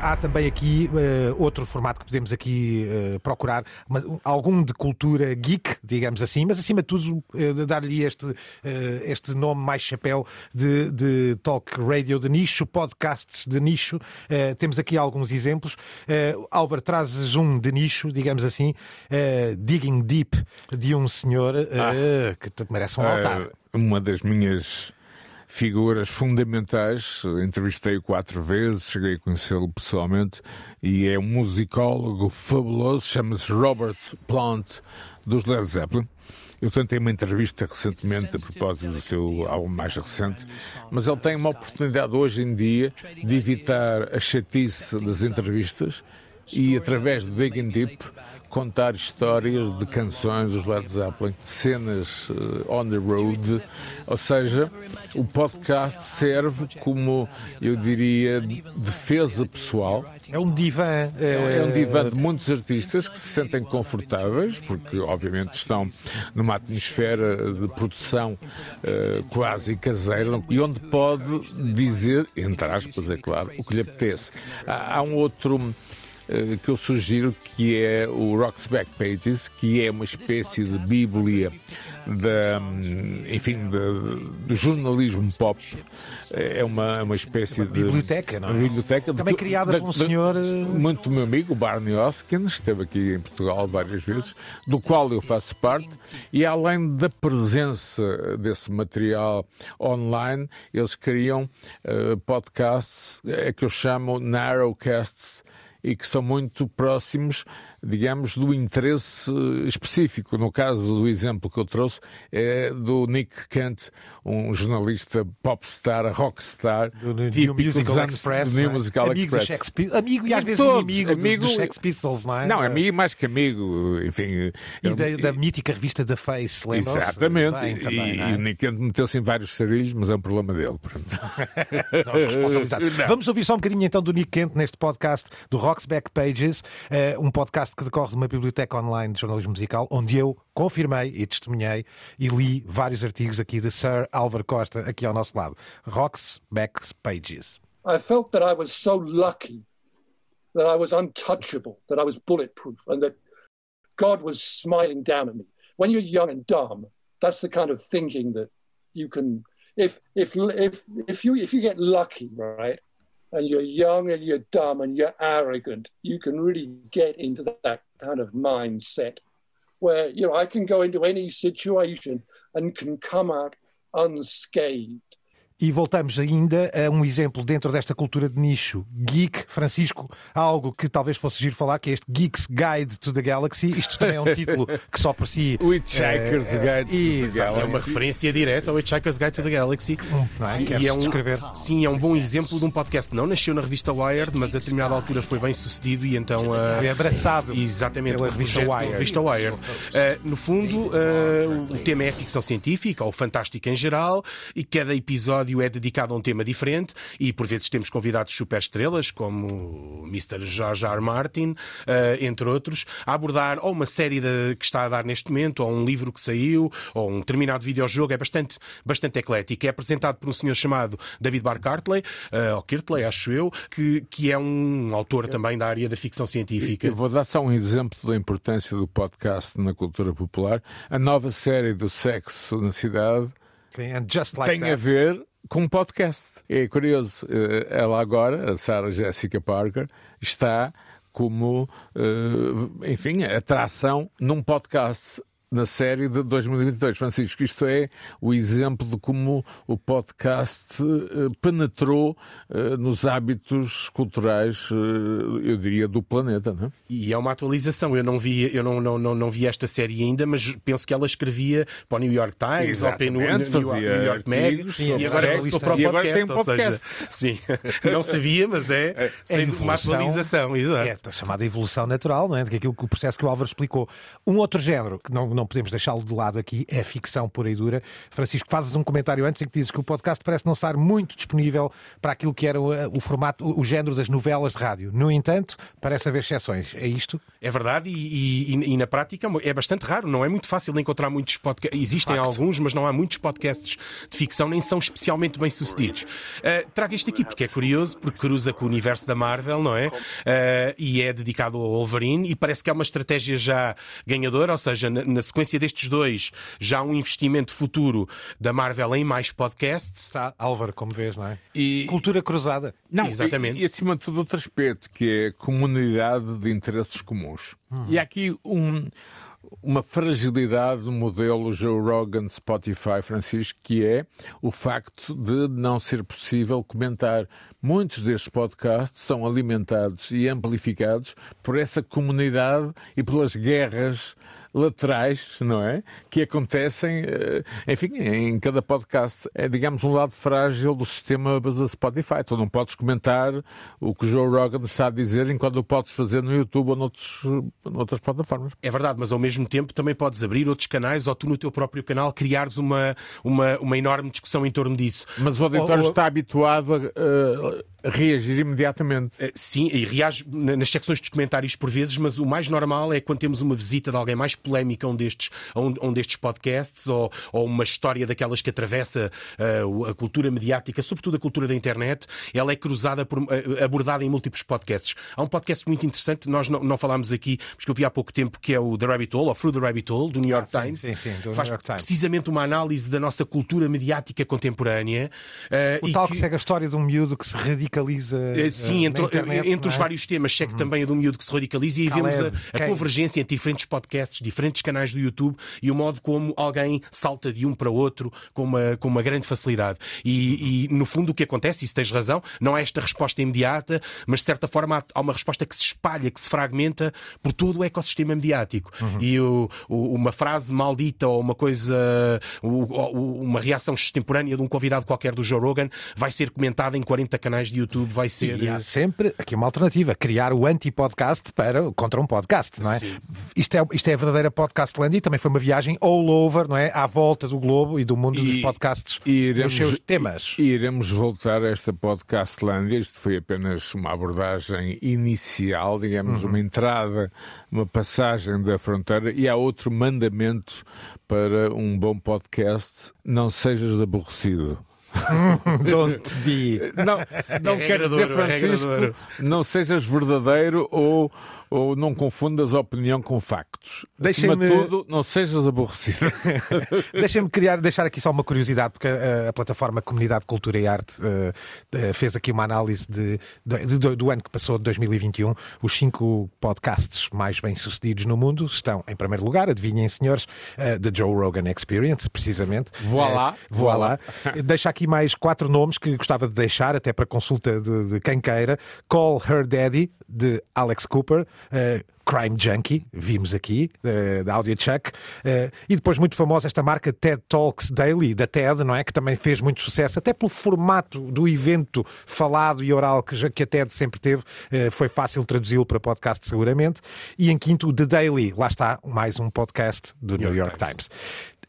Há também aqui eh, outro formato que podemos aqui eh, procurar, mas, um, algum de cultura geek, digamos assim, mas acima de tudo eh, dar-lhe este, este nome mais chapéu de, de talk radio de nicho, podcasts de nicho. Temos aqui alguns exemplos. Álvaro, trazes um de nicho, digamos assim, Digging Deep, de um senhor eh, que merece um altar. Uma das minhas figuras fundamentais. Entrevistei-o quatro vezes, cheguei a conhecê-lo pessoalmente e é um musicólogo fabuloso, chama-se Robert Plant, dos Led Zeppelin. Eu tentei uma entrevista recentemente a propósito do seu álbum mais recente, mas ele tem uma oportunidade hoje em dia de evitar a chatice das entrevistas e, através do Digging Deep, contar histórias de canções dos Led Zeppelin, cenas eh, on the road, ou seja, o podcast serve como, eu diria, defesa pessoal. É um divã. É, um divã de muitos artistas que se sentem confortáveis, porque obviamente estão numa atmosfera de produção eh, quase caseira, e onde pode dizer, entre aspas, é claro, o que lhe apetece. Há, há um outro eh, que eu sugiro que é o Rock's Back Pages, que é uma espécie de bíblia da, enfim, do jornalismo pop. É uma, uma espécie de biblioteca, não é? biblioteca Também criada da- por um da- senhor, eh, muito meu amigo, Barney Hoskins, esteve aqui em Portugal várias vezes, do qual eu faço parte, e além da presença desse material online, eles criam eh, podcasts eh, que eu chamo narrowcasts e que são muito próximos, digamos, do interesse específico. No caso do exemplo que eu trouxe, é do Nick Kent, um jornalista popstar, rockstar, do New típico Musical anos Express, do New é? Musical amigo Express. Amigo e às vezes todos, inimigo do- amigo- dos Sex Pistols, não é? Não, amigo mais que amigo, enfim. E da, da mítica revista The Face, lembram-se? Exatamente, Bem, e, também, não é? e o Nick Kent meteu-se em vários sarilhos, mas é um problema dele. Nós. Vamos ouvir só um bocadinho então do Nick Kent neste podcast do Rock's Back Pages, eh, um podcast que decorre de uma biblioteca online de jornalismo musical, onde eu confirmei e testemunhei e li vários artigos aqui de Sir Álvaro Costa, aqui ao nosso lado. Rock's Back Pages. I felt that I was so lucky that I was untouchable, that I was bulletproof, and that God was smiling down at me. When you're young and dumb, that's the kind of thinking that you can. If if if if you if you get lucky, right, and you're young and you're dumb and you're arrogant, you can really get into that kind of mindset where you know I can go into any situation and can come out unscathed. E voltamos ainda a um exemplo dentro desta cultura de nicho geek, Francisco, algo que talvez fosse giro falar, que é este Geek's Guide to the Galaxy. Isto também é um título que só por si. O Hitchhiker's eh, Guide to the. Galaxy. É uma referência direta ao Hitchhiker's Guide to the Galaxy. Não é? Sim, e é um, descrever? sim, é um bom exemplo de um podcast que não nasceu na revista Wired, mas a determinada altura foi bem sucedido e então. ah, Foi abraçado exatamente, pela revista Wired. revista Wired. Ah, no fundo, ah, o tema é ficção científica ou fantástica em geral e cada episódio é dedicado a um tema diferente e por vezes temos convidados super estrelas como o Mr. George R. Martin, ah, entre outros, a abordar ou uma série de- que está a dar neste momento, ou um livro que saiu, ou um determinado videojogo. É bastante, bastante eclético. É apresentado por um senhor chamado David Barr Cartley, ah, ou Kirtley, acho eu, que, que é um autor também da área da ficção científica. Eu vou dar só um exemplo da importância do podcast na cultura popular. A nova série do sexo na cidade Sim, and just like tem that. a ver com um podcast. É curioso, eh, ela agora, a Sarah Jessica Parker, está como, eh, enfim, atração num podcast na série de 2022. Francisco, isto é o exemplo de como o podcast eh, penetrou eh, nos hábitos culturais, eh, eu diria, do planeta, não é? E é uma atualização. Eu não vi, eu não, não, não, não vi esta série ainda, mas penso que ela escrevia para o New York Times ou para o New, Exatamente, fazia New York Mag e agora sexo. para o E agora podcast. tem um ou seja, podcast. sim, não sabia, mas é, sem uma atualização. Exato. É a chamada evolução natural, não é? Daquilo que o processo que o Álvaro explicou. Um outro género que não, não podemos deixá-lo de lado aqui é ficção pura e dura. Francisco, fazes um comentário antes em que dizes que o podcast parece não estar muito disponível para aquilo que era o, o formato, o, o género das novelas de rádio. No entanto, parece haver exceções. É isto? É verdade, e, e- e na prática é bastante raro, não é muito fácil encontrar muitos podcasts. Existem alguns, mas não há muitos podcasts de ficção, nem são especialmente bem sucedidos. Uh, trago este aqui porque é curioso, porque cruza com o universo da Marvel, não é? Uh, e é dedicado ao Wolverine, e parece que é uma estratégia já ganhadora, ou seja, na, na sequência destes dois, já um investimento futuro da Marvel em mais podcasts. Está, Álvaro, como vês, não é? E... Cultura cruzada. Não, Exatamente. E, e acima de tudo outro aspecto, que é a comunidade de interesses comuns. E há aqui um- uma fragilidade no modelo Joe Rogan Spotify, Francisco, que é o facto de não ser possível comentar. Muitos destes podcasts são alimentados e amplificados por essa comunidade e pelas guerras laterais, não é? Que acontecem, eh, enfim, em cada podcast. É, digamos, um lado frágil do sistema da Spotify. Tu não podes comentar o que o Joe Rogan está a dizer enquanto o podes fazer no YouTube ou noutros, noutras plataformas. É verdade, mas ao mesmo tempo também podes abrir outros canais ou tu no teu próprio canal criares uma, uma, uma enorme discussão em torno disso. Mas o auditório Ou- ou- está habituado a, a reagir imediatamente. Eh, Sim, e reage na- nas secções dos comentários por vezes, mas o mais normal é quando temos uma visita de alguém mais polémico a um destes, a um, a um destes podcasts ou, ou uma história daquelas que atravessa o- a cultura mediática, sobretudo a cultura da internet, ela é cruzada, por, eh, abordada em múltiplos podcasts. Há um podcast muito interessante, nós não, não falámos aqui, porque eu vi há pouco tempo, que é o The Rabbit Hole, ou Through the Rabbit Hole, do New York Times. sim, sim, do Faz York Times. precisamente uma análise da nossa cultura mediática contemporânea. eh, O tal que- que segue a história de um miúdo que se radicaliza. Sim, entre, internet, entre os é? vários temas, segue também a do miúdo que se radicaliza e aí vemos Caleb, a, a convergência entre diferentes podcasts, diferentes canais do YouTube e o modo como alguém salta de um para outro com uma, com uma grande facilidade. E, e, no fundo o que acontece, e se tens razão, não é esta resposta imediata, mas de certa forma há, uma resposta que se espalha, que se fragmenta por todo o ecossistema mediático. E o- o- uma frase maldita ou uma coisa, o- uma reação extemporânea de um convidado qualquer do Joe Rogan vai ser comentada em 40 canais de YouTube, vai ser. E há sempre aqui uma alternativa, criar o anti-podcast para, contra um podcast, não é? Isto é? Isto é a verdadeira podcastlandia e também foi uma viagem all over, não é? À volta do globo e do mundo dos podcasts e nos seus temas. E iremos voltar a esta podcastlândia. Isto foi apenas uma abordagem inicial, digamos, Uhum. uma entrada, uma passagem da fronteira. E há outro mandamento para um bom podcast: não sejas aborrecido. Don't be. Não, não É quero dizer, é Francisco, não sejas verdadeiro ou, ou não confundas a opinião com factos. Acima tudo, não sejas aborrecido. Deixem-me criar, deixar aqui só uma curiosidade, porque a, a plataforma Comunidade Cultura e Arte eh, eh, fez aqui uma análise de, de- de- do ano que passou, de 2021. Os cinco podcasts mais bem-sucedidos no mundo estão, em primeiro lugar, adivinhem, senhores, eh, The Joe Rogan Experience, precisamente. Voilá. Eh, voilá. Deixa aqui mais quatro nomes que gostava de deixar, até para consulta de, de quem queira. Call Her Daddy, de Alex Cooper. Eh, Crime Junkie, vimos aqui, eh, da Audiochuck. Eh, e depois, muito famosa, esta marca TED Talks Daily, da TED, não é? Que também fez muito sucesso, até pelo formato do evento falado e oral que, já- que a TED sempre teve. Foi fácil traduzi-lo para podcast, seguramente. E em quinto, The Daily, lá está, mais um podcast do New York Times.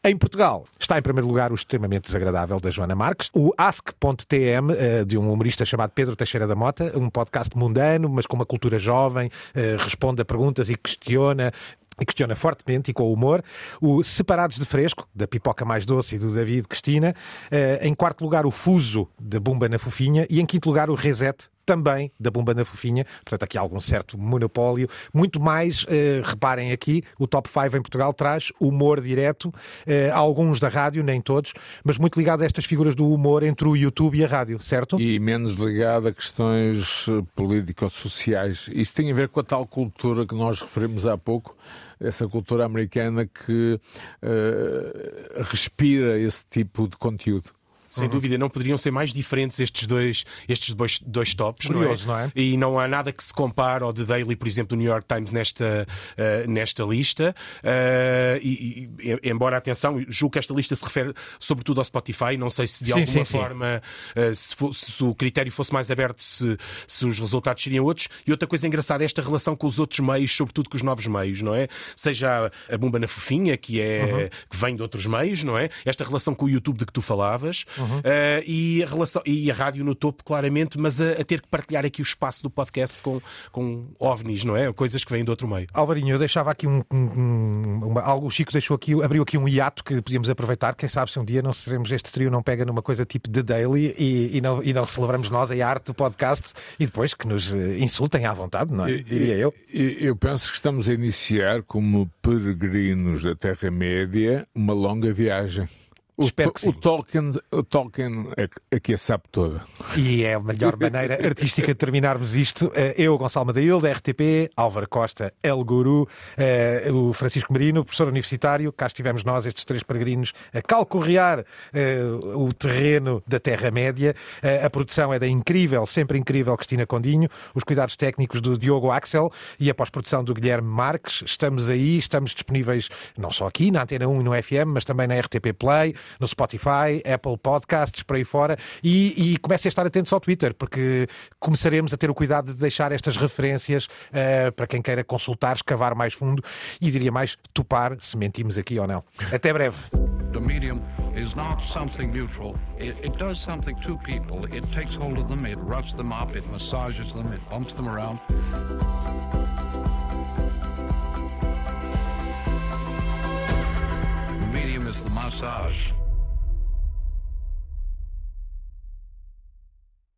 Em Portugal, está em primeiro lugar o extremamente desagradável da Joana Marques, o Ask.tm, eh, de um humorista chamado Pedro Teixeira da Mota, um podcast mundano, mas com uma cultura jovem, eh, responde a perguntas e questiona. E questiona fortemente e com humor. O Separados de Fresco, da Pipoca Mais Doce e do David Cristina. Eh, em quarto lugar, o Fuso, da Bumba na Fofinha. E em quinto lugar, o Reset, também da Bomba na Fofinha. Portanto, aqui há algum certo monopólio. Muito mais, eh, reparem aqui, o Top 5 em Portugal traz humor direto, eh, alguns da rádio, nem todos, mas muito ligado a estas figuras do humor entre o YouTube e a rádio, certo? E menos ligado a questões eh, político-sociais. Isso tem a ver com a tal cultura que nós referimos há pouco, essa cultura americana que eh, respira esse tipo de conteúdo. Sem Uhum. dúvida, não poderiam ser mais diferentes estes dois, estes dois, dois tops, Curioso, não, é? não é? E não há nada que se compare ao The Daily, por exemplo, do New York Times nesta, eh, nesta lista. Eh, e, e- embora, atenção, julgo que esta lista se refere sobretudo ao Spotify. Não sei se de Sim, alguma sim, sim. forma, eh, se, se o critério fosse mais aberto, se, se os resultados seriam outros. E outra coisa engraçada é esta relação com os outros meios, sobretudo com os novos meios, não é? Seja a, a Bomba na Fofinha, que, é, Uhum. que vem de outros meios, não é? Esta relação com o YouTube de que tu falavas. Uhum. Eh, e, a relação, e a rádio no topo, claramente, mas a, a ter que partilhar aqui o espaço do podcast com, com ovnis, não é? Coisas que vêm de outro meio. Alvarinho, eu deixava aqui um, um- um- uma- algo, o Chico deixou aqui, abriu aqui um hiato que podíamos aproveitar. Quem sabe se um dia não seremos este trio não pega numa coisa tipo The Daily e, e não, e não celebramos nós a arte do podcast e depois que nos eh, insultem à vontade, não é? Diria eu. Eu penso que estamos a iniciar, como peregrinos da Terra-média, uma longa viagem. O, Espero que o Tolkien, o Tolkien é que- é que a sabe toda. E é a melhor maneira artística de terminarmos isto. Eh, Eu, Gonçalo Madail, da RTP, Álvaro Costa, El Guru, eh, o Francisco Marino, professor universitário. Cá estivemos nós, estes três peregrinos, a calcorrear eh, o terreno da Terra-média. A produção é da incrível, sempre incrível Cristina Condinho, os cuidados técnicos do Diogo Axel e a pós-produção do Guilherme Marques. Estamos aí, estamos disponíveis não só aqui na Antena 1 e no FM, mas também na RTP Play, no Spotify, Apple Podcasts, por aí fora. E, e comecem a estar atentos ao Twitter, porque começaremos a ter o cuidado de deixar estas referências eh, para quem queira consultar, escavar mais fundo e diria mais, topar se mentimos aqui ou não. Até breve. The medium is not something neutral. It, it does something to people. It takes hold of them, it roughs them up, it massages them, it bumps them around. The massage.